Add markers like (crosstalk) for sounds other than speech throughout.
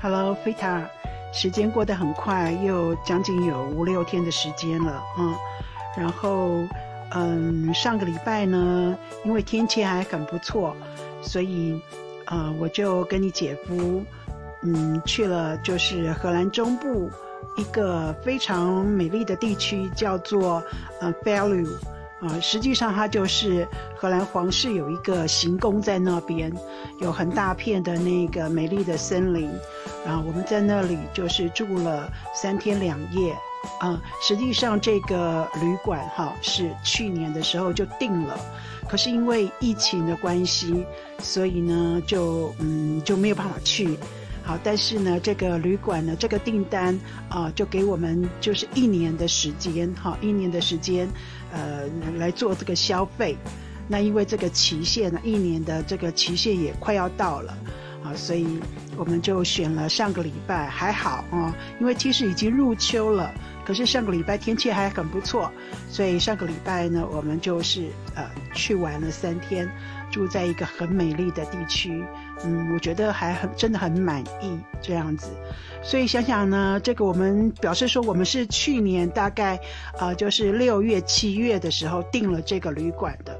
Hello，菲塔，时间过得很快，又将近有五六天的时间了，嗯，然后，嗯，上个礼拜呢，因为天气还很不错，所以，呃，我就跟你姐夫，嗯，去了就是荷兰中部一个非常美丽的地区，叫做呃 v a l u e 啊，实际上它就是荷兰皇室有一个行宫在那边，有很大片的那个美丽的森林，啊我们在那里就是住了三天两夜，啊，实际上这个旅馆哈是去年的时候就定了，可是因为疫情的关系，所以呢就嗯就没有办法去。好，但是呢，这个旅馆呢，这个订单啊，就给我们就是一年的时间，哈，一年的时间，呃，来做这个消费。那因为这个期限呢，一年的这个期限也快要到了，啊，所以我们就选了上个礼拜，还好啊，因为其实已经入秋了，可是上个礼拜天气还很不错，所以上个礼拜呢，我们就是呃去玩了三天。住在一个很美丽的地区，嗯，我觉得还很真的很满意这样子，所以想想呢，这个我们表示说我们是去年大概啊，就是六月七月的时候订了这个旅馆的，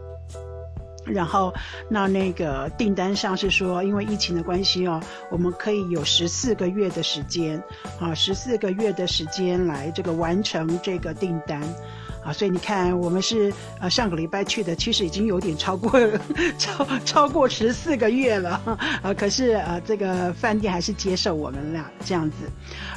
然后那那个订单上是说，因为疫情的关系哦，我们可以有十四个月的时间啊，十四个月的时间来这个完成这个订单。啊，所以你看，我们是呃上个礼拜去的，其实已经有点超过 (laughs) 超超过十四个月了，啊，可是呃这个饭店还是接受我们俩这样子。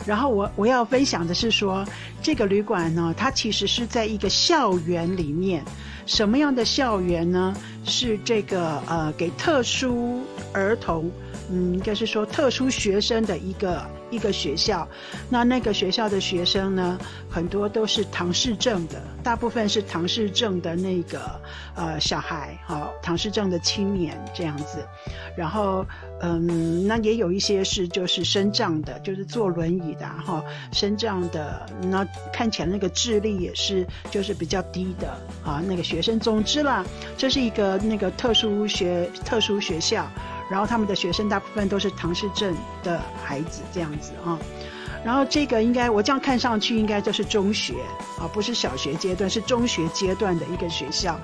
然后我我要分享的是说，这个旅馆呢，它其实是在一个校园里面，什么样的校园呢？是这个呃给特殊儿童。嗯，应该是说特殊学生的一个一个学校，那那个学校的学生呢，很多都是唐氏症的，大部分是唐氏症的那个呃小孩，好，唐氏症的青年这样子，然后嗯，那也有一些是就是身障的，就是坐轮椅的哈，身障的，那看起来那个智力也是就是比较低的啊，那个学生，总之啦，这是一个那个特殊学特殊学校。然后他们的学生大部分都是唐氏症的孩子这样子啊，然后这个应该我这样看上去应该就是中学啊，不是小学阶段，是中学阶段的一个学校。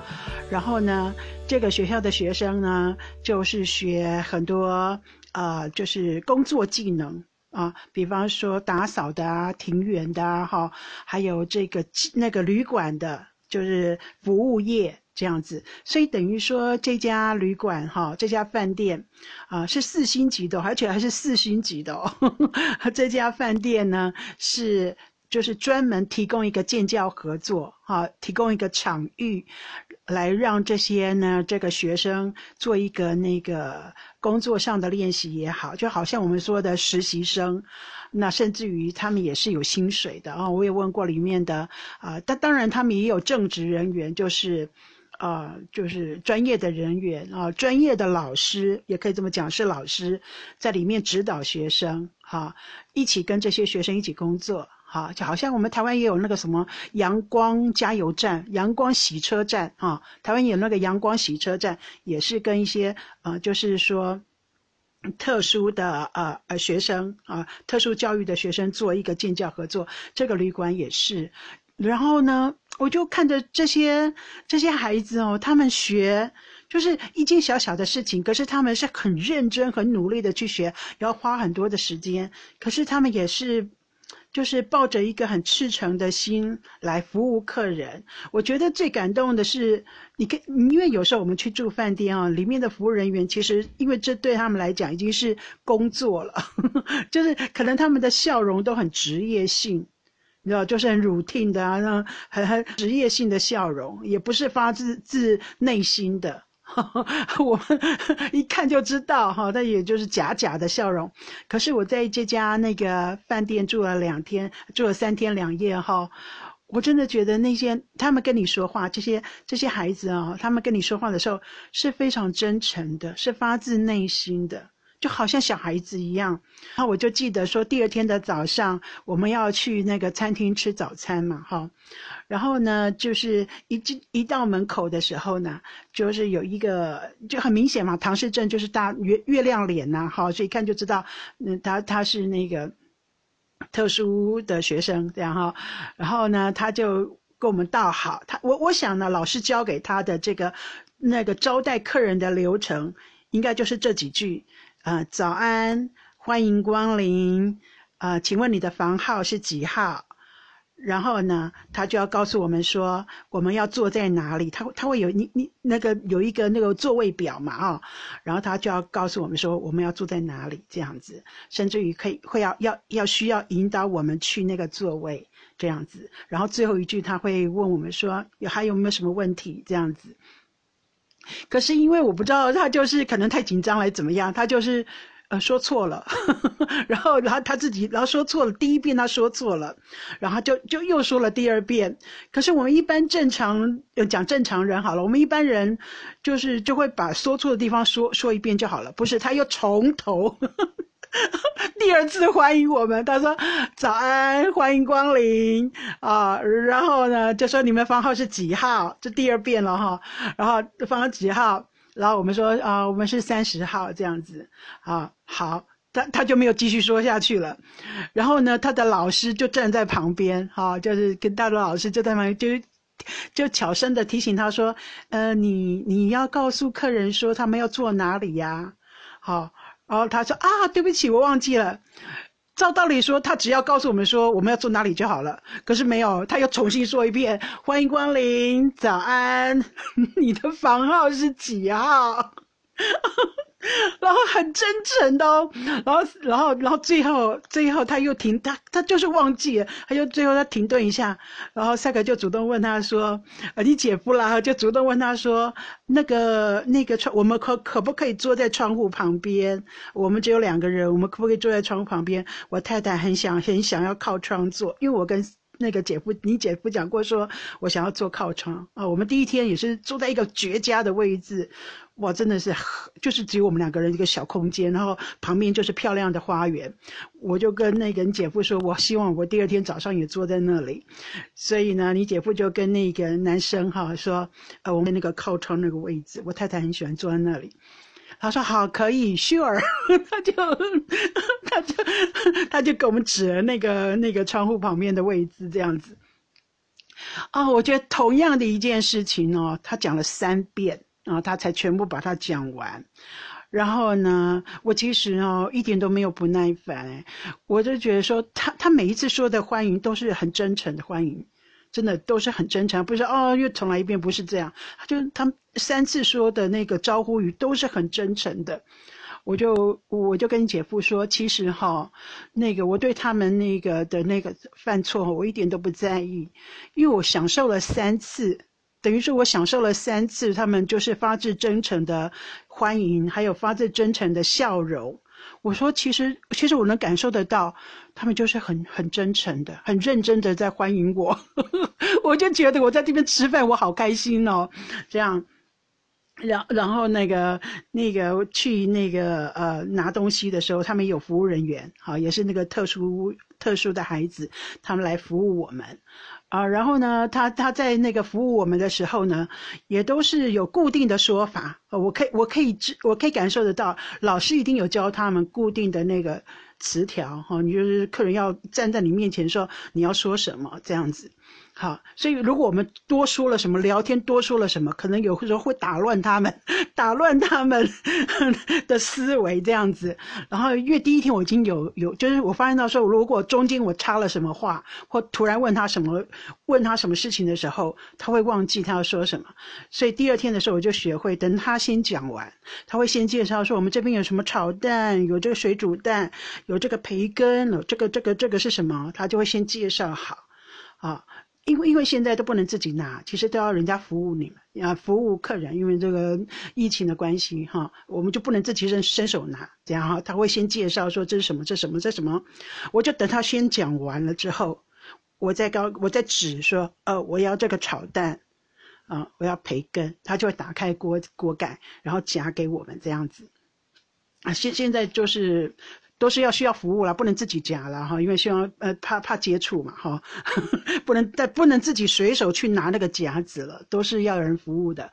然后呢，这个学校的学生呢，就是学很多啊，就是工作技能啊，比方说打扫的啊，庭园的啊，哈，还有这个那个旅馆的，就是服务业。这样子，所以等于说这家旅馆哈，这家饭店，啊是四星级的，而且还是四星级的哦。(laughs) 这家饭店呢是就是专门提供一个建教合作哈，提供一个场域，来让这些呢这个学生做一个那个工作上的练习也好，就好像我们说的实习生，那甚至于他们也是有薪水的啊。我也问过里面的啊，但当然他们也有正职人员，就是。啊，就是专业的人员啊，专业的老师也可以这么讲，是老师在里面指导学生，哈，一起跟这些学生一起工作，哈，就好像我们台湾也有那个什么阳光加油站、阳光洗车站，啊，台湾有那个阳光洗车站，也是跟一些呃，就是说特殊的呃呃学生啊，特殊教育的学生做一个建教合作，这个旅馆也是。然后呢，我就看着这些这些孩子哦，他们学就是一件小小的事情，可是他们是很认真、很努力的去学，要花很多的时间。可是他们也是，就是抱着一个很赤诚的心来服务客人。我觉得最感动的是，你跟因为有时候我们去住饭店啊，里面的服务人员其实因为这对他们来讲已经是工作了，(laughs) 就是可能他们的笑容都很职业性。你知道，就是很 routine 的啊，那很很职业性的笑容，也不是发自自内心的，(laughs) 我们 (laughs) 一看就知道哈，但也就是假假的笑容。可是我在这家那个饭店住了两天，住了三天两夜哈，我真的觉得那些他们跟你说话，这些这些孩子啊，他们跟你说话的时候是非常真诚的，是发自内心的。就好像小孩子一样。然后我就记得说，第二天的早上我们要去那个餐厅吃早餐嘛，哈。然后呢，就是一进一到门口的时候呢，就是有一个就很明显嘛，唐氏症就是大月月亮脸呐，哈，所以一看就知道，嗯，他他是那个特殊的学生这样哈。然后呢，他就跟我们道好，他我我想呢，老师教给他的这个那个招待客人的流程，应该就是这几句，呃，早安，欢迎光临，呃，请问你的房号是几号？然后呢，他就要告诉我们说我们要坐在哪里，他他会有你你那个有一个那个座位表嘛啊，然后他就要告诉我们说我们要坐在哪里这样子，甚至于可以会要要要需要引导我们去那个座位这样子，然后最后一句他会问我们说有还有没有什么问题？这样子，可是因为我不知道他就是可能太紧张了怎么样，他就是。呃，说错了，(laughs) 然后，然后他自己，然后说错了。第一遍他说错了，然后就就又说了第二遍。可是我们一般正常讲正常人好了，我们一般人就是就会把说错的地方说说一遍就好了。不是，他又从头 (laughs) 第二次欢迎我们。他说：“早安，欢迎光临啊。”然后呢，就说你们房号是几号？这第二遍了哈。然后房号几号？然后我们说啊，我们是三十号这样子啊，好，他他就没有继续说下去了。然后呢，他的老师就站在旁边，哈，就是跟大罗老师就在旁边，就就悄声的提醒他说，呃，你你要告诉客人说他们要坐哪里呀？好，然后他说啊，对不起，我忘记了。照道理说，他只要告诉我们说我们要坐哪里就好了。可是没有，他又重新说一遍：“欢迎光临，早安，(laughs) 你的房号是几号？” (laughs) 然后很真诚的哦，然后，然后，然后最后，最后他又停，他他就是忘记了，他就最后他停顿一下，然后赛克就主动问他说：“呃，你姐夫啦？”就主动问他说：“那个那个窗，我们可可不可以坐在窗户旁边？我们只有两个人，我们可不可以坐在窗户旁边？我太太很想很想要靠窗坐，因为我跟。”那个姐夫，你姐夫讲过说，我想要坐靠窗啊。我们第一天也是坐在一个绝佳的位置，哇，真的是就是只有我们两个人一个小空间，然后旁边就是漂亮的花园。我就跟那个你姐夫说，我希望我第二天早上也坐在那里。所以呢，你姐夫就跟那个男生哈说，呃，我们那个靠窗那个位置，我太太很喜欢坐在那里。他说好，可以，sure，(laughs) 他就他就他就给我们指了那个那个窗户旁边的位置，这样子。啊，我觉得同样的一件事情哦，他讲了三遍啊，他才全部把它讲完。然后呢，我其实哦一点都没有不耐烦，我就觉得说他他每一次说的欢迎都是很真诚的欢迎。真的都是很真诚，不是哦，又重来一遍，不是这样。就他三次说的那个招呼语都是很真诚的，我就我就跟姐夫说，其实哈，那个我对他们那个的那个犯错，我一点都不在意，因为我享受了三次，等于说我享受了三次，他们就是发自真诚的欢迎，还有发自真诚的笑容。我说，其实其实我能感受得到，他们就是很很真诚的、很认真的在欢迎我。(laughs) 我就觉得我在这边吃饭，我好开心哦。这样，然然后那个那个去那个呃拿东西的时候，他们有服务人员，好，也是那个特殊特殊的孩子，他们来服务我们。啊，然后呢，他他在那个服务我们的时候呢，也都是有固定的说法。我可以我可以知我可以感受得到，老师一定有教他们固定的那个词条哈。你就是客人要站在你面前说你要说什么这样子。好，所以如果我们多说了什么，聊天多说了什么，可能有时候会打乱他们，(laughs) 打乱他们的思维这样子。然后因为第一天我已经有有，就是我发现到说，如果中间我插了什么话，或突然问他什么，问他什么事情的时候，他会忘记他要说什么。所以第二天的时候我就学会，等他先讲完，他会先介绍说我们这边有什么炒蛋，有这个水煮蛋，有这个培根，有这个这个这个是什么，他就会先介绍好，啊。因为因为现在都不能自己拿，其实都要人家服务你们啊，服务客人。因为这个疫情的关系哈，我们就不能自己伸伸手拿，这样哈，他会先介绍说这是什么，这什么，这什么，我就等他先讲完了之后，我再告我再指说，呃，我要这个炒蛋，啊，我要培根，他就会打开锅锅盖，然后夹给我们这样子。啊，现现在就是都是要需要服务了，不能自己夹了哈，因为希望呃怕怕接触嘛哈，(laughs) 不能但不能自己随手去拿那个夹子了，都是要有人服务的。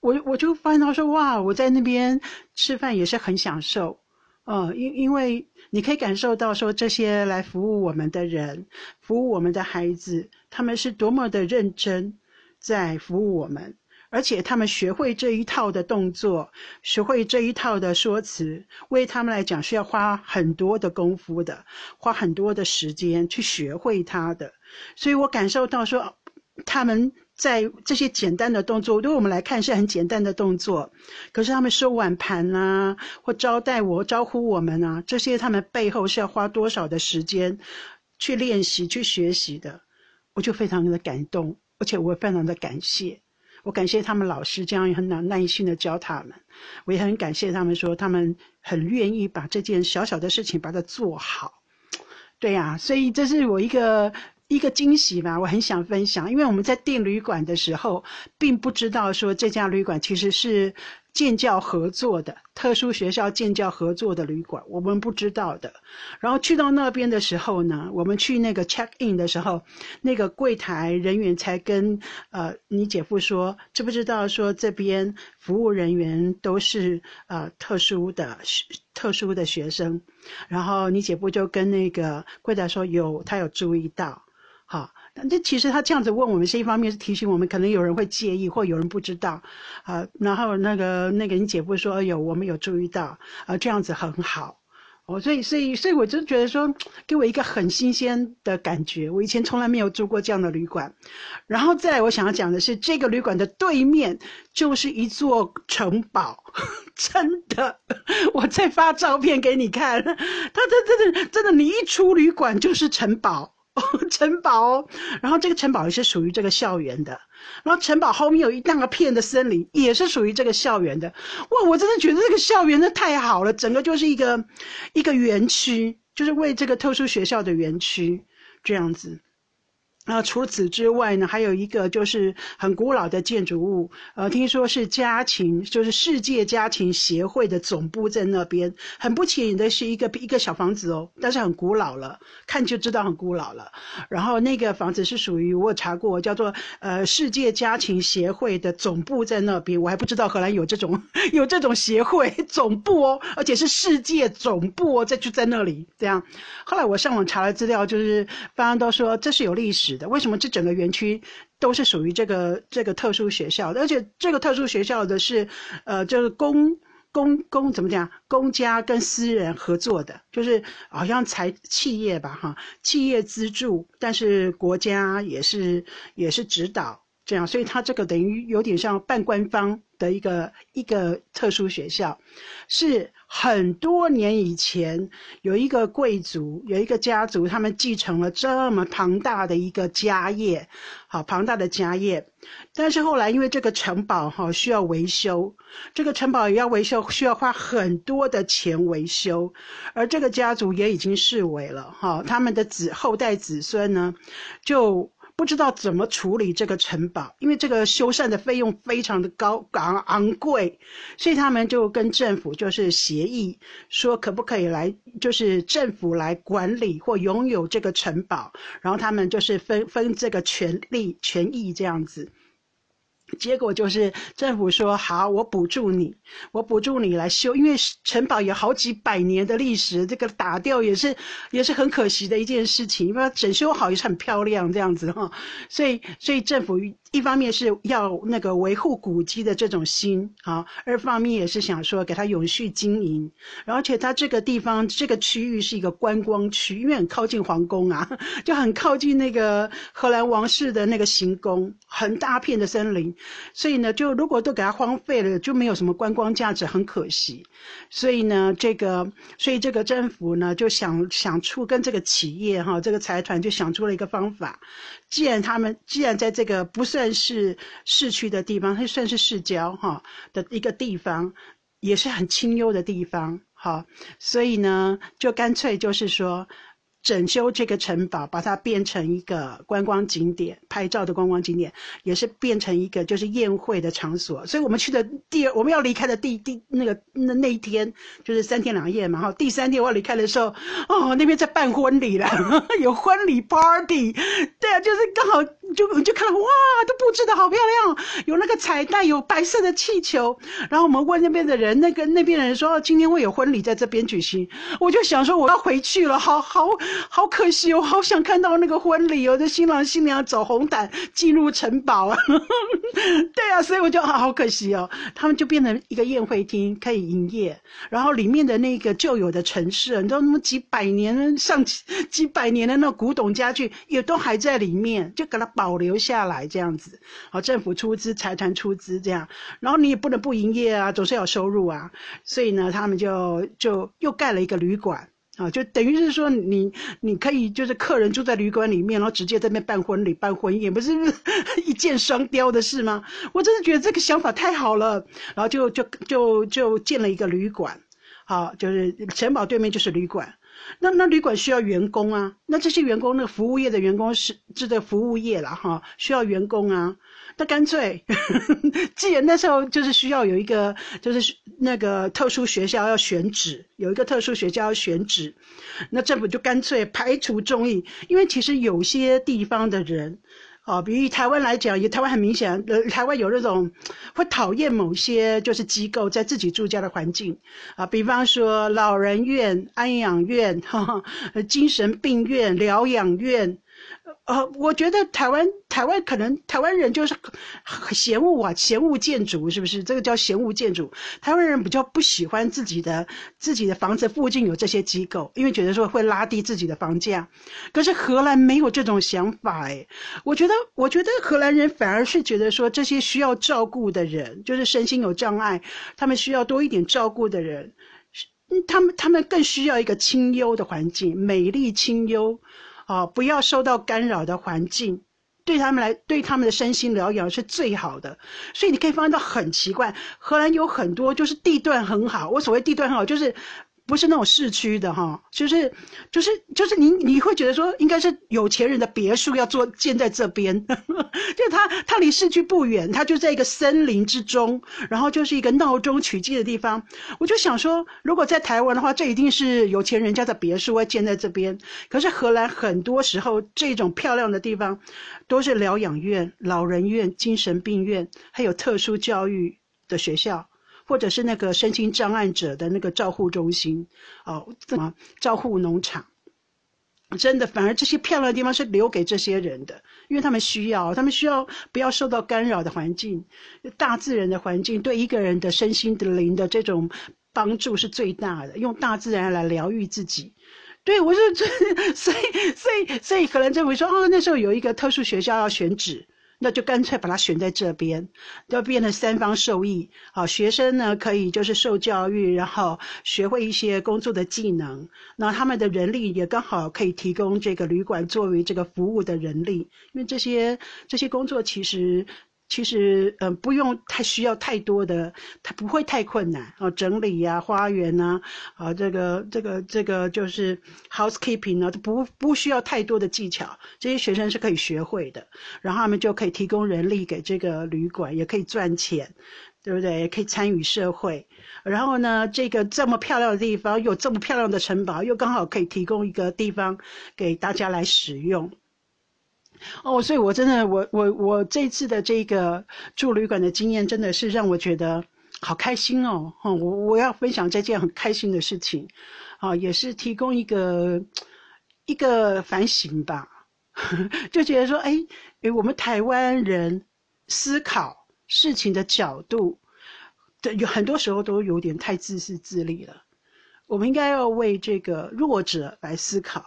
我我就发现到说哇，我在那边吃饭也是很享受，呃，因因为你可以感受到说这些来服务我们的人，服务我们的孩子，他们是多么的认真在服务我们。而且他们学会这一套的动作，学会这一套的说辞，为他们来讲是要花很多的功夫的，花很多的时间去学会它的。所以我感受到说，他们在这些简单的动作，对我们来看是很简单的动作，可是他们收碗盘啊，或招待我、招呼我们啊，这些他们背后是要花多少的时间去练习、去学习的，我就非常的感动，而且我非常的感谢。我感谢他们老师这样也很耐耐心的教他们，我也很感谢他们说他们很愿意把这件小小的事情把它做好，对呀，所以这是我一个一个惊喜吧，我很想分享，因为我们在订旅馆的时候，并不知道说这家旅馆其实是。建教合作的特殊学校建教合作的旅馆，我们不知道的。然后去到那边的时候呢，我们去那个 check in 的时候，那个柜台人员才跟呃你姐夫说，知不知道说这边服务人员都是呃特殊的特殊的学生。然后你姐夫就跟那个柜台说有，他有注意到，好。这其实他这样子问我们，是一方面是提醒我们，可能有人会介意，或有人不知道，啊，然后那个那个你姐夫说，哎呦，我们有注意到，啊，这样子很好，哦，所以所以所以我就觉得说，给我一个很新鲜的感觉，我以前从来没有住过这样的旅馆，然后再我想要讲的是，这个旅馆的对面就是一座城堡，(laughs) 真的，我再发照片给你看，他他真的真的，你一出旅馆就是城堡。哦，(laughs) 城堡，然后这个城堡也是属于这个校园的，然后城堡后面有一大片的森林，也是属于这个校园的。哇，我真的觉得这个校园的太好了，整个就是一个一个园区，就是为这个特殊学校的园区这样子。那除此之外呢，还有一个就是很古老的建筑物，呃，听说是家禽，就是世界家禽协会的总部在那边。很不起眼的是一个一个小房子哦，但是很古老了，看就知道很古老了。然后那个房子是属于我查过，叫做呃世界家禽协会的总部在那边。我还不知道荷兰有这种 (laughs) 有这种协会总部哦，而且是世界总部哦，在就在那里这样。后来我上网查了资料，就是大家都说这是有历史。为什么这整个园区都是属于这个这个特殊学校的？而且这个特殊学校的是，呃，就是公公公怎么讲？公家跟私人合作的，就是好像才企业吧，哈，企业资助，但是国家也是也是指导这样，所以它这个等于有点像半官方的一个一个特殊学校，是。很多年以前，有一个贵族，有一个家族，他们继承了这么庞大的一个家业，好庞大的家业。但是后来，因为这个城堡哈需要维修，这个城堡也要维修，需要花很多的钱维修，而这个家族也已经视为了哈，他们的子后代子孙呢，就。不知道怎么处理这个城堡，因为这个修缮的费用非常的高昂昂贵，所以他们就跟政府就是协议，说可不可以来，就是政府来管理或拥有这个城堡，然后他们就是分分这个权利权益这样子。结果就是政府说好，我补助你，我补助你来修，因为城堡有好几百年的历史，这个打掉也是也是很可惜的一件事情，因为整修好也是很漂亮这样子哈，所以所以政府。一方面是要那个维护古迹的这种心啊，二方面也是想说给它永续经营，而且它这个地方这个区域是一个观光区，因为很靠近皇宫啊，就很靠近那个荷兰王室的那个行宫，很大片的森林，所以呢，就如果都给它荒废了，就没有什么观光价值，很可惜。所以呢，这个所以这个政府呢就想想出跟这个企业哈，这个财团就想出了一个方法。既然他们既然在这个不算是市区的地方，它算是市郊哈的一个地方，也是很清幽的地方哈，所以呢，就干脆就是说，整修这个城堡，把它变成一个观光景点，拍照的观光景点，也是变成一个就是宴会的场所。所以我们去的第二，我们要离开的第第那个那那一天就是三天两夜嘛，哈，第三天我要离开的时候，哦，那边在办婚礼了，(laughs) 有婚礼 party，对啊，就是刚好就就看到哇，都布置的好漂亮，有那个彩带，有白色的气球，然后我们问那边的人，那个那边的人说今天会有婚礼在这边举行，我就想说我要回去了，好好。好可惜，我好想看到那个婚礼哦，这新郎新娘走红毯进入城堡啊！(laughs) 对啊，所以我就好可惜哦，他们就变成一个宴会厅，可以营业，然后里面的那个旧有的城市，你知道那么几百年上几百年的那古董家具也都还在里面，就给它保留下来这样子。好，政府出资，财团出资这样，然后你也不能不营业啊，总是要收入啊，所以呢，他们就就又盖了一个旅馆。啊，就等于是说你你可以就是客人住在旅馆里面，然后直接在那边办婚礼、办婚宴，不是 (laughs) 一箭双雕的事吗？我真的觉得这个想法太好了，然后就就就就建了一个旅馆，好，就是城堡对面就是旅馆。那那旅馆需要员工啊，那这些员工，那服务业的员工是这个服务业了哈，需要员工啊。那干脆，(laughs) 既然那时候就是需要有一个，就是那个特殊学校要选址，有一个特殊学校要选址，那政府就干脆排除众议，因为其实有些地方的人，啊，比如台湾来讲，也台湾很明显，呃，台湾有那种会讨厌某些就是机构在自己住家的环境，啊，比方说老人院、安养院、哈，精神病院、疗养院。呃，我觉得台湾台湾可能台湾人就是嫌恶啊，嫌恶建筑是不是？这个叫嫌恶建筑。台湾人比较不喜欢自己的自己的房子附近有这些机构，因为觉得说会拉低自己的房价。可是荷兰没有这种想法哎，我觉得我觉得荷兰人反而是觉得说这些需要照顾的人，就是身心有障碍，他们需要多一点照顾的人，他们他们更需要一个清幽的环境，美丽清幽。啊，不要受到干扰的环境，对他们来，对他们的身心疗养是最好的。所以你可以发现到很奇怪，荷兰有很多就是地段很好。我所谓地段很好，就是。不是那种市区的哈，就是，就是，就是你你会觉得说应该是有钱人的别墅要做建在这边，(laughs) 就它它离市区不远，它就在一个森林之中，然后就是一个闹中取静的地方。我就想说，如果在台湾的话，这一定是有钱人家的别墅会建在这边。可是荷兰很多时候这种漂亮的地方，都是疗养院、老人院、精神病院，还有特殊教育的学校。或者是那个身心障碍者的那个照护中心，哦，怎么照护农场？真的，反而这些漂亮的地方是留给这些人的，因为他们需要，他们需要不要受到干扰的环境，大自然的环境对一个人的身心的灵的这种帮助是最大的，用大自然来疗愈自己。对我是这，所以所以所以，可能政府说，哦，那时候有一个特殊学校要选址。那就干脆把它选在这边，要变成三方受益。好，学生呢可以就是受教育，然后学会一些工作的技能。那他们的人力也刚好可以提供这个旅馆作为这个服务的人力，因为这些这些工作其实。其实，嗯，不用太需要太多的，它不会太困难啊，整理呀，花园呐，啊，这个这个这个就是 housekeeping 呢，不不需要太多的技巧，这些学生是可以学会的，然后他们就可以提供人力给这个旅馆，也可以赚钱，对不对？也可以参与社会，然后呢，这个这么漂亮的地方，有这么漂亮的城堡，又刚好可以提供一个地方给大家来使用。哦，所以我真的，我我我这次的这个住旅馆的经验，真的是让我觉得好开心哦！哈，我我要分享这件很开心的事情，啊，也是提供一个一个反省吧，(laughs) 就觉得说，哎哎，我们台湾人思考事情的角度，对，有很多时候都有点太自私自利了。我们应该要为这个弱者来思考，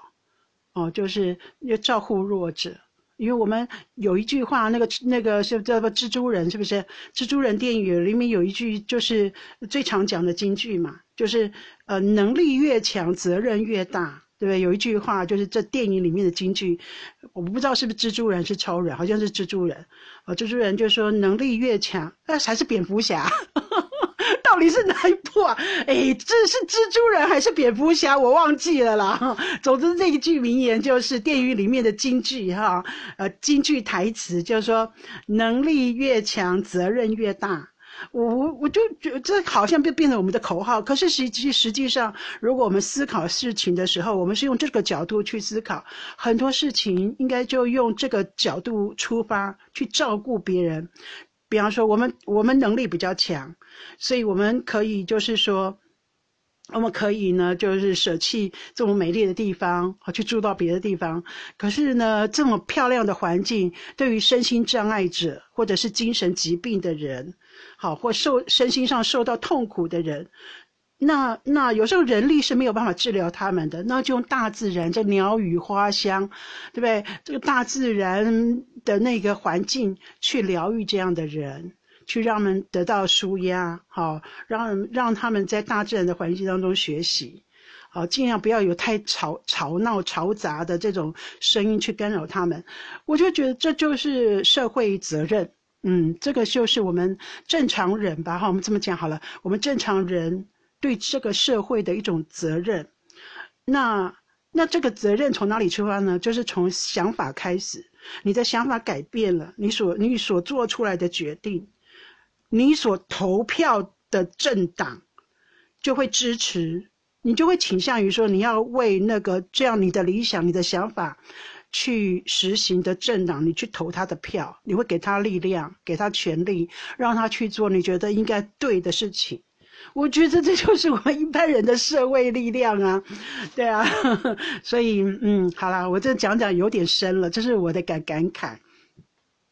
哦，就是要照顾弱者。因为我们有一句话，那个那个是叫做蜘蛛人，是不是？蜘蛛人电影里面有一句就是最常讲的金句嘛，就是呃，能力越强，责任越大，对不对？有一句话就是这电影里面的金句，我不知道是不是蜘蛛人是超人，好像是蜘蛛人。呃，蜘蛛人就说能力越强，那还是蝙蝠侠。到到底是哪一部啊？哎，这是蜘蛛人还是蝙蝠侠？我忘记了啦。(laughs) 总之，这一句名言就是电影里面的金句哈，呃，金句台词就是说：能力越强，责任越大。我我就觉得这好像就变成我们的口号，可是实际实际上，如果我们思考事情的时候，我们是用这个角度去思考，很多事情应该就用这个角度出发去照顾别人。比方说，我们我们能力比较强，所以我们可以就是说，我们可以呢，就是舍弃这么美丽的地方，好去住到别的地方。可是呢，这么漂亮的环境，对于身心障碍者或者是精神疾病的人。好，或受身心上受到痛苦的人，那那有时候人力是没有办法治疗他们的，那就用大自然，这鸟语花香，对不对？这个大自然的那个环境去疗愈这样的人，去让他们得到舒压，好，让让他们在大自然的环境当中学习，好，尽量不要有太吵吵闹嘈杂的这种声音去干扰他们。我就觉得这就是社会责任。嗯，这个就是我们正常人吧，哈，我们这么讲好了，我们正常人对这个社会的一种责任。那那这个责任从哪里出发呢？就是从想法开始，你的想法改变了，你所你所做出来的决定，你所投票的政党就会支持，你就会倾向于说你要为那个这样你的理想、你的想法。去实行的政党，你去投他的票，你会给他力量，给他权力，让他去做你觉得应该对的事情。我觉得这就是我们一般人的社会力量啊，对啊。(laughs) 所以，嗯，好啦，我这讲讲有点深了，这是我的感感慨。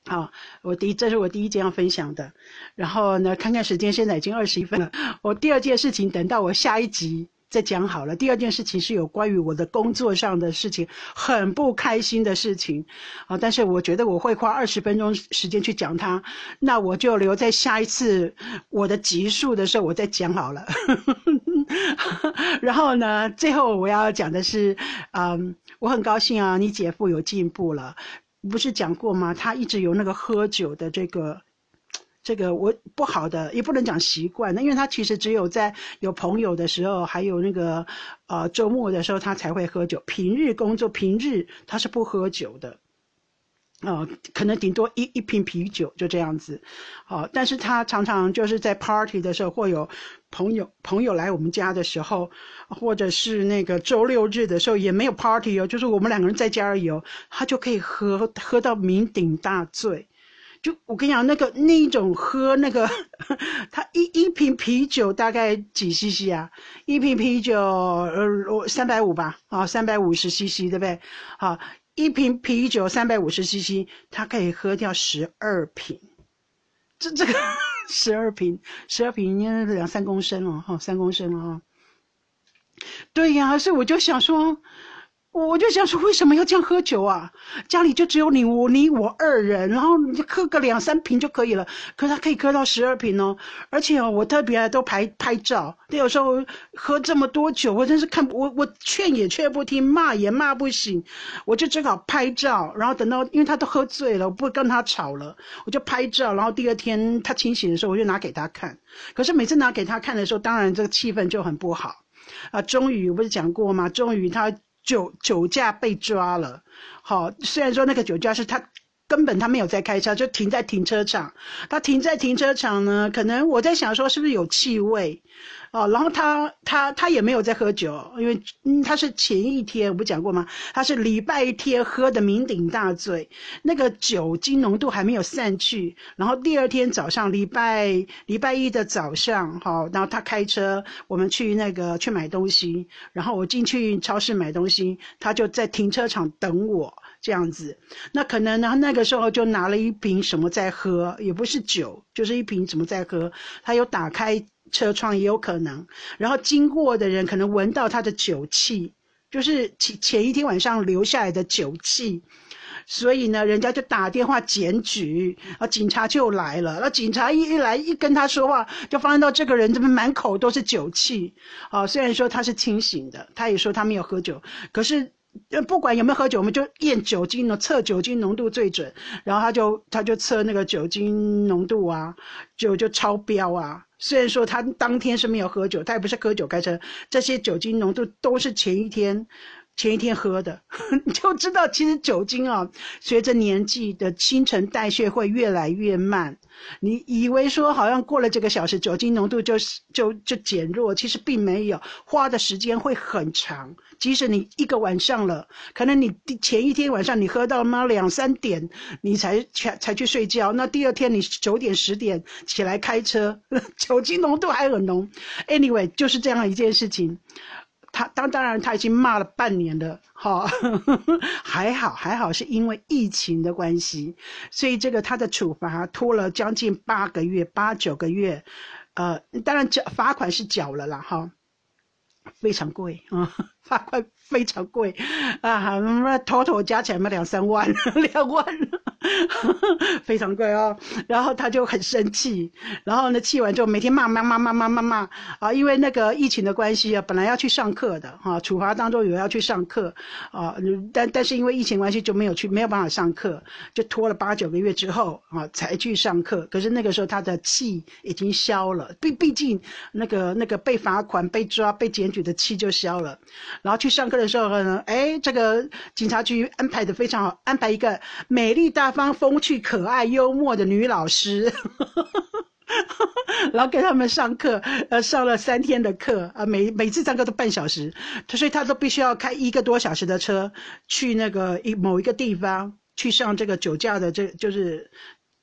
好，我第，这是我第一件要分享的。然后呢，看看时间，现在已经二十一分了。我第二件事情，等到我下一集。再讲好了。第二件事情是有关于我的工作上的事情，很不开心的事情，啊！但是我觉得我会花二十分钟时间去讲它，那我就留在下一次我的集数的时候我再讲好了。(laughs) 然后呢，最后我要讲的是，嗯，我很高兴啊，你姐夫有进步了，不是讲过吗？他一直有那个喝酒的这个。这个我不好的也不能讲习惯，那因为他其实只有在有朋友的时候，还有那个呃周末的时候，他才会喝酒。平日工作，平日他是不喝酒的，哦，可能顶多一一瓶啤酒就这样子，好，但是他常常就是在 party 的时候，或有朋友朋友来我们家的时候，或者是那个周六日的时候，也没有 party 哦，就是我们两个人在家而已哦，他就可以喝喝到酩酊大醉。就我跟你讲，那个那一种喝那个，(laughs) 他一一瓶啤酒大概几 CC 啊？一瓶啤酒呃三百五吧，啊三百五十 CC 对不对？好，一瓶啤酒三百五十 CC，他可以喝掉十二瓶。这这个 (laughs) 十二瓶，十二瓶应该两三公升了哈，三公升了哈。对呀，所以我就想说。我就想说，为什么要这样喝酒啊？家里就只有你我你我二人，然后你就喝个两三瓶就可以了。可是他可以喝到十二瓶哦，而且哦，我特别都拍拍照。他有时候喝这么多酒，我真是看我我劝也劝不听，骂也骂不醒，我就只好拍照。然后等到因为他都喝醉了，我不跟他吵了，我就拍照。然后第二天他清醒的时候，我就拿给他看。可是每次拿给他看的时候，当然这个气氛就很不好啊。终于不是讲过吗？终于他。酒酒驾被抓了，好，虽然说那个酒驾是他根本他没有在开车，就停在停车场。他停在停车场呢，可能我在想说是不是有气味，哦，然后他他他也没有在喝酒，因为他是前一天我不讲过吗？他是礼拜天喝的酩酊大醉，那个酒精浓度还没有散去，然后第二天早上礼拜礼拜一的早上，好，然后他开车，我们去那个去买东西，然后我进去超市买东西，他就在停车场等我。这样子，那可能呢？那个时候就拿了一瓶什么在喝，也不是酒，就是一瓶什么在喝。他有打开车窗，也有可能。然后经过的人可能闻到他的酒气，就是前前一天晚上留下来的酒气。所以呢，人家就打电话检举，啊，警察就来了。那警察一一来一跟他说话，就发现到这个人怎么满口都是酒气。啊，虽然说他是清醒的，他也说他没有喝酒，可是。不管有没有喝酒，我们就验酒精呢，测酒精浓度最准。然后他就他就测那个酒精浓度啊，就就超标啊。虽然说他当天是没有喝酒，他也不是喝酒开车，这些酒精浓度都是前一天。前一天喝的，(laughs) 你就知道其实酒精啊，随着年纪的新陈代谢会越来越慢。你以为说好像过了这个小时，酒精浓度就就就减弱，其实并没有，花的时间会很长。即使你一个晚上了，可能你前一天晚上你喝到妈两三点，你才才才去睡觉，那第二天你九点十点起来开车，(laughs) 酒精浓度还很浓。Anyway，就是这样一件事情。他当当然他已经骂了半年了，哈，(laughs) 还好还好是因为疫情的关系，所以这个他的处罚拖了将近八个月八九个月，呃，当然缴罚款是缴了啦，哈，非常贵啊。(laughs) 罚款非常贵啊，那妥妥加起来嘛两三万，(laughs) 两万，(laughs) 非常贵哦。然后他就很生气，然后呢气完之后每天骂骂骂骂骂骂骂啊，因为那个疫情的关系啊，本来要去上课的哈，处罚当中有要去上课啊，但但是因为疫情关系就没有去，没有办法上课，就拖了八九个月之后啊才去上课。可是那个时候他的气已经消了，毕毕竟那个那个被罚款、被抓、被检举的气就消了。然后去上课的时候呢，哎，这个警察局安排的非常好，安排一个美丽大方、风趣可爱、幽默的女老师，(laughs) 然后给他们上课，呃，上了三天的课，啊，每每次上课都半小时，所以他都必须要开一个多小时的车去那个一某一个地方去上这个酒驾的，这就是。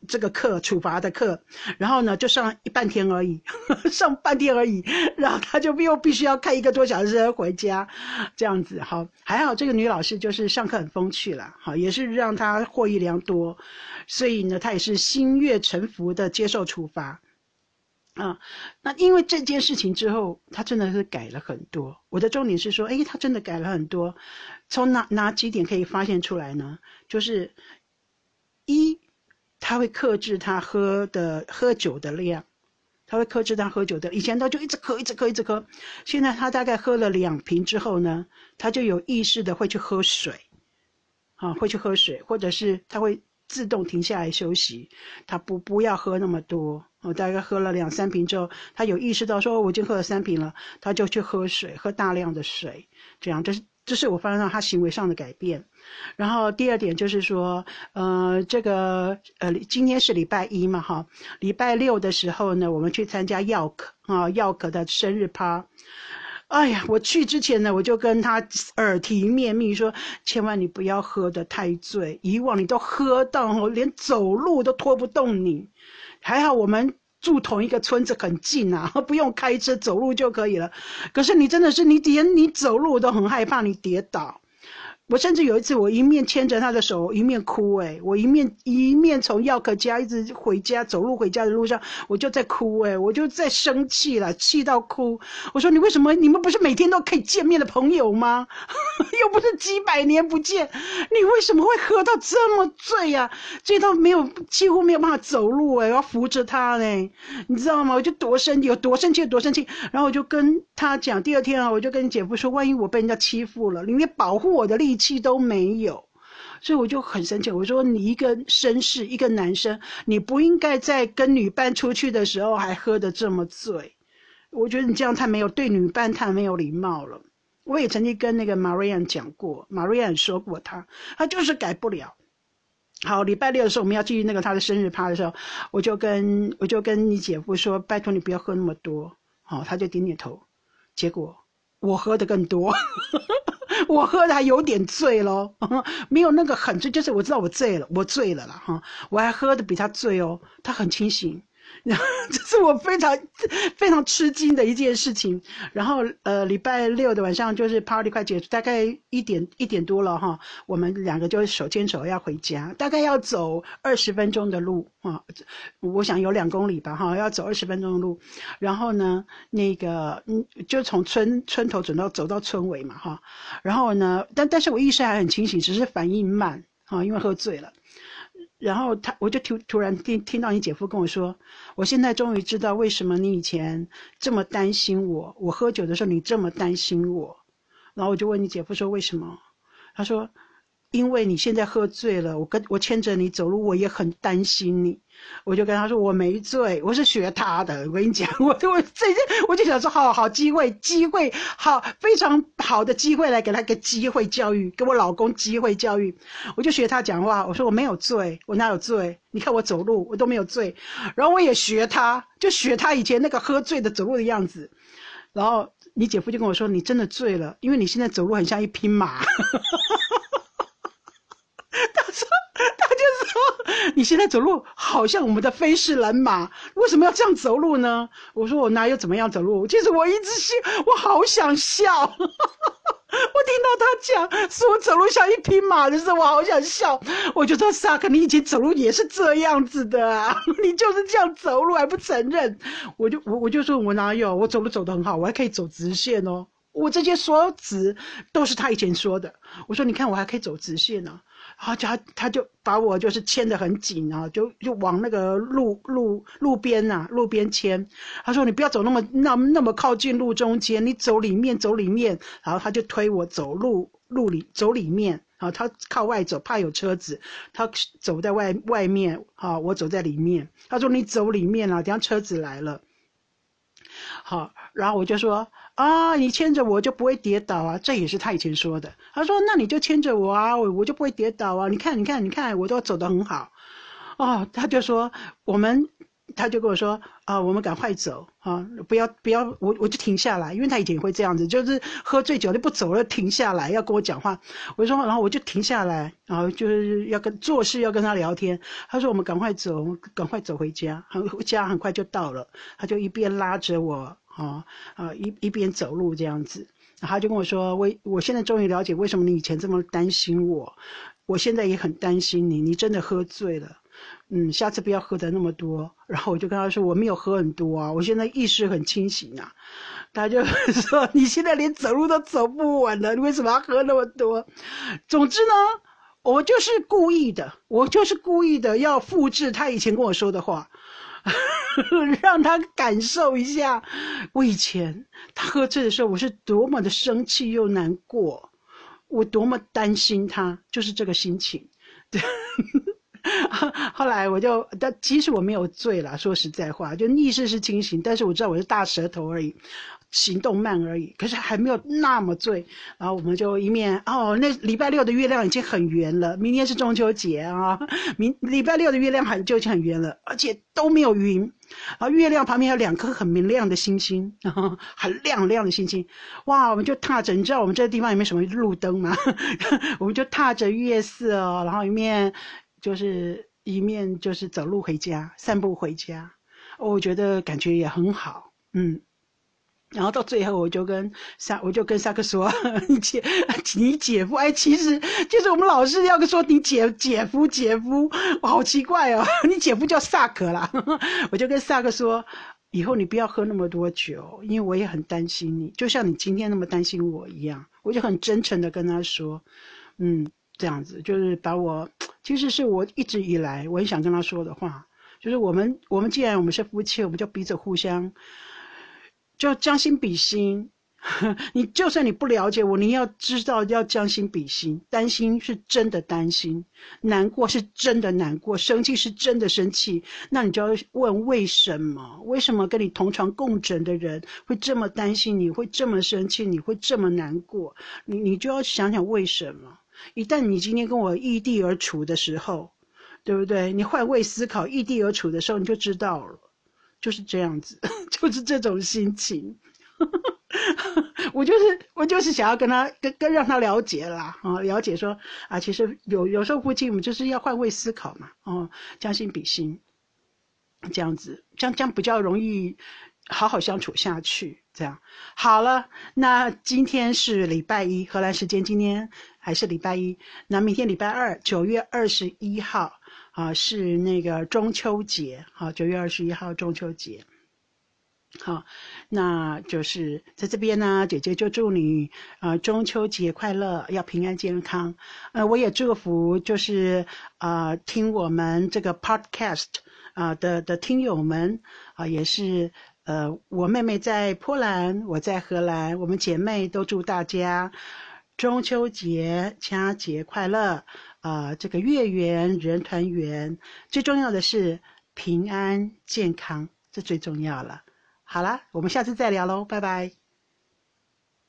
这个课处罚的课，然后呢就上一半天而已，(laughs) 上半天而已，然后他就又必须要开一个多小时回家，这样子好还好这个女老师就是上课很风趣了，好也是让他获益良多，所以呢他也是心悦诚服的接受处罚，啊，那因为这件事情之后，他真的是改了很多。我的重点是说，哎，他真的改了很多，从哪哪几点可以发现出来呢？就是一。他会克制他喝的喝酒的量，他会克制他喝酒的。以前他就一直喝，一直喝，一直喝。现在他大概喝了两瓶之后呢，他就有意识的会去喝水，啊，会去喝水，或者是他会自动停下来休息，他不不要喝那么多。我大概喝了两三瓶之后，他有意识到说我已经喝了三瓶了，他就去喝水，喝大量的水，这样这是这是我发现他行为上的改变。然后第二点就是说，呃，这个呃，今天是礼拜一嘛，哈，礼拜六的时候呢，我们去参加耀可啊，耀可的生日趴。哎呀，我去之前呢，我就跟他耳提面命说，千万你不要喝得太醉。以往你都喝到连走路都拖不动你，还好我们住同一个村子很近啊，(laughs) 不用开车走路就可以了。可是你真的是你连你走路都很害怕你跌倒。我甚至有一次，我一面牵着他的手，一面哭。哎，我一面一面从药可家一直回家，走路回家的路上，我就在哭。哎，我就在生气了，气到哭。我说：“你为什么？你们不是每天都可以见面的朋友吗？(laughs) 又不是几百年不见，你为什么会喝到这么醉呀？醉到没有，几乎没有办法走路。哎，要扶着他呢，你知道吗？我就多生，有多生气，有多生气。然后我就跟他讲，第二天啊，我就跟你姐夫说，万一我被人家欺负了，你得保护我的力。气都没有，所以我就很生气。我说：“你一个绅士，一个男生，你不应该在跟女伴出去的时候还喝得这么醉。我觉得你这样太没有对女伴太没有礼貌了。”我也曾经跟那个 Marian 讲过，Marian 说过他，他就是改不了。好，礼拜六的时候我们要去那个他的生日趴的时候，我就跟我就跟你姐夫说：“拜托你不要喝那么多。”好，他就点点头。结果我喝的更多。(laughs) 我喝的还有点醉咯，(laughs) 没有那个很醉，就是我知道我醉了，我醉了啦哈，我还喝的比他醉哦，他很清醒。然后这是我非常非常吃惊的一件事情。然后，呃，礼拜六的晚上就是 party 快结束，大概一点一点多了哈。我们两个就手牵手要回家，大概要走二十分钟的路啊。我想有两公里吧哈，要走二十分钟的路。然后呢，那个嗯，就从村村头走到走到村尾嘛哈。然后呢，但但是我意识还很清醒，只是反应慢啊，因为喝醉了。然后他，我就突突然听听到你姐夫跟我说，我现在终于知道为什么你以前这么担心我，我喝酒的时候你这么担心我。然后我就问你姐夫说为什么？他说。因为你现在喝醉了，我跟我牵着你走路，我也很担心你。我就跟他说我没醉，我是学他的。我跟你讲，(laughs) 我我这我就想说，好好机会，机会好，非常好的机会来给他个机会教育，给我老公机会教育。我就学他讲话，我说我没有醉，我哪有醉？你看我走路，我都没有醉。然后我也学他，就学他以前那个喝醉的走路的样子。然后你姐夫就跟我说，你真的醉了，因为你现在走路很像一匹马。(laughs) 他说：“他就说你现在走路好像我们的飞士蓝马，为什么要这样走路呢？我说我哪有怎么样走路？其实我一直心，我好想笑。(laughs) 我听到他讲说我走路像一匹马的时候，我好想笑。我就说萨克，你以前走路也是这样子的啊，(laughs) 你就是这样走路还不承认？我就我我就说我哪有，我走路走得很好，我还可以走直线哦。我这些所有词都是他以前说的。我说你看我还可以走直线呢。他他他就把我就是牵得很紧啊，就就往那个路路路边啊，路边牵。他说：“你不要走那么那那么靠近路中间，你走里面走里面。”然后他就推我走路路里走里面啊，他靠外走，怕有车子，他走在外外面啊，我走在里面。他说：“你走里面啊，等下车子来了。”好，然后我就说。啊，你牵着我就不会跌倒啊！这也是他以前说的。他说：“那你就牵着我啊，我我就不会跌倒啊！你看，你看，你看，我都走得很好。”哦，他就说：“我们，他就跟我说啊，我们赶快走啊，不要不要，我我就停下来，因为他以前会这样子，就是喝醉酒就不走了，停下来要跟我讲话。我说，然后我就停下来，然后就是要跟做事要跟他聊天。他说：我们赶快走，赶快走回家，很家很快就到了。他就一边拉着我。”啊啊一一边走路这样子，然后他就跟我说：“我我现在终于了解为什么你以前这么担心我，我现在也很担心你。你真的喝醉了，嗯，下次不要喝的那么多。”然后我就跟他说：“我没有喝很多啊，我现在意识很清醒啊。”他就 (laughs) 说：“你现在连走路都走不稳了，你为什么要喝那么多？”总之呢，我就是故意的，我就是故意的要复制他以前跟我说的话。(laughs) 让他感受一下，我以前他喝醉的时候，我是多么的生气又难过，我多么担心他，就是这个心情。对，(laughs) 后来我就，但其实我没有醉了，说实在话，就意识是清醒，但是我知道我是大舌头而已。行动慢而已，可是还没有那么醉。然后我们就一面哦，那礼拜六的月亮已经很圆了。明天是中秋节啊，(laughs) 明礼拜六的月亮很就已经很圆了，而且都没有云。然后月亮旁边有两颗很明亮的星星，(laughs) 很亮很亮的星星。哇，我们就踏着，你知道我们这个地方有没有什么路灯吗？(laughs) 我们就踏着月色哦，然后一面就是一面就是走路回家，散步回家。我觉得感觉也很好，嗯。然后到最后，我就跟萨，我就跟萨克说：“你姐，(laughs) 你姐夫，哎，其实就是我们老是要说你姐姐夫，姐夫，我好奇怪哦，(laughs) 你姐夫叫萨克啦。(laughs) ”我就跟萨克说：“以后你不要喝那么多酒，因为我也很担心你，就像你今天那么担心我一样。”我就很真诚的跟他说：“嗯，这样子就是把我，其实是我一直以来我很想跟他说的话，就是我们，我们既然我们是夫妻，我们就彼此互相。”就将心比心，(laughs) 你就算你不了解我，你要知道要将心比心。担心是真的担心，难过是真的难过，生气是真的生气。那你就要问为什么？为什么跟你同床共枕的人会这么担心？你会这么生气？你会这么难过？你你就要想想为什么？一旦你今天跟我异地而处的时候，对不对？你换位思考，异地而处的时候，你就知道了。就是这样子，(laughs) 就是这种心情。我就是我就是想要跟他跟跟让他了解啦，啊，了解说啊，其实有有时候夫妻我们就是要换位思考嘛，哦，将心比心，这样子，这样这样比较容易好好相处下去。这样好了，那今天是礼拜一，荷兰时间今天还是礼拜一，那明天礼拜二，九月二十一号。啊，是那个中秋节，好，九月二十一号中秋节，好，那就是在这边呢，姐姐就祝你啊中秋节快乐，要平安健康。呃，我也祝福就是啊听我们这个 podcast 啊的的听友们啊，也是呃我妹妹在波兰，我在荷兰，我们姐妹都祝大家。中秋节、佳节快乐啊！这个月圆人团圆，最重要的是平安健康，这最重要了。好了，我们下次再聊喽，拜拜。